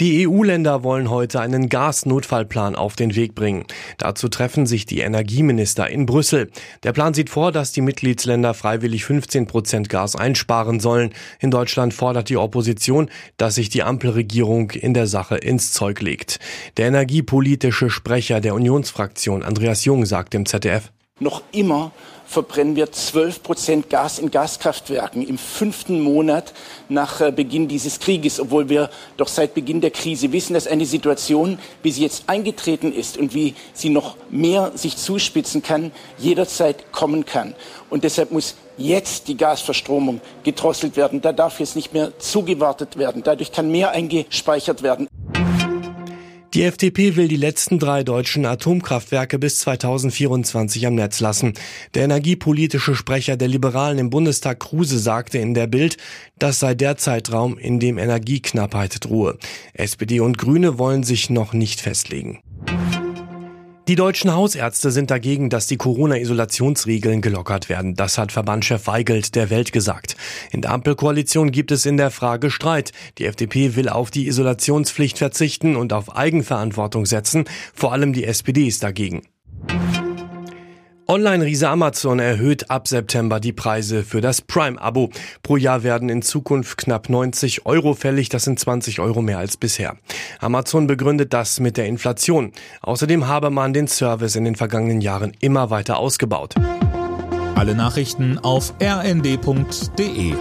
Die EU-Länder wollen heute einen Gasnotfallplan auf den Weg bringen. Dazu treffen sich die Energieminister in Brüssel. Der Plan sieht vor, dass die Mitgliedsländer freiwillig 15 Prozent Gas einsparen sollen. In Deutschland fordert die Opposition, dass sich die Ampelregierung in der Sache ins Zeug legt. Der energiepolitische Sprecher der Unionsfraktion Andreas Jung sagt im ZDF. Noch immer verbrennen wir 12 Prozent Gas in Gaskraftwerken im fünften Monat nach äh, Beginn dieses Krieges, obwohl wir doch seit Beginn der Krise wissen, dass eine Situation, wie sie jetzt eingetreten ist und wie sie noch mehr sich zuspitzen kann, jederzeit kommen kann. Und deshalb muss jetzt die Gasverstromung gedrosselt werden. Da darf jetzt nicht mehr zugewartet werden. Dadurch kann mehr eingespeichert werden. Die FDP will die letzten drei deutschen Atomkraftwerke bis 2024 am Netz lassen. Der energiepolitische Sprecher der Liberalen im Bundestag Kruse sagte in der Bild, das sei der Zeitraum, in dem Energieknappheit drohe. SPD und Grüne wollen sich noch nicht festlegen. Die deutschen Hausärzte sind dagegen, dass die Corona-Isolationsregeln gelockert werden. Das hat Verbandchef Weigelt der Welt gesagt. In der Ampelkoalition gibt es in der Frage Streit. Die FDP will auf die Isolationspflicht verzichten und auf Eigenverantwortung setzen. Vor allem die SPD ist dagegen. Online-Riese Amazon erhöht ab September die Preise für das Prime-Abo. Pro Jahr werden in Zukunft knapp 90 Euro fällig. Das sind 20 Euro mehr als bisher. Amazon begründet das mit der Inflation. Außerdem habe man den Service in den vergangenen Jahren immer weiter ausgebaut. Alle Nachrichten auf rnd.de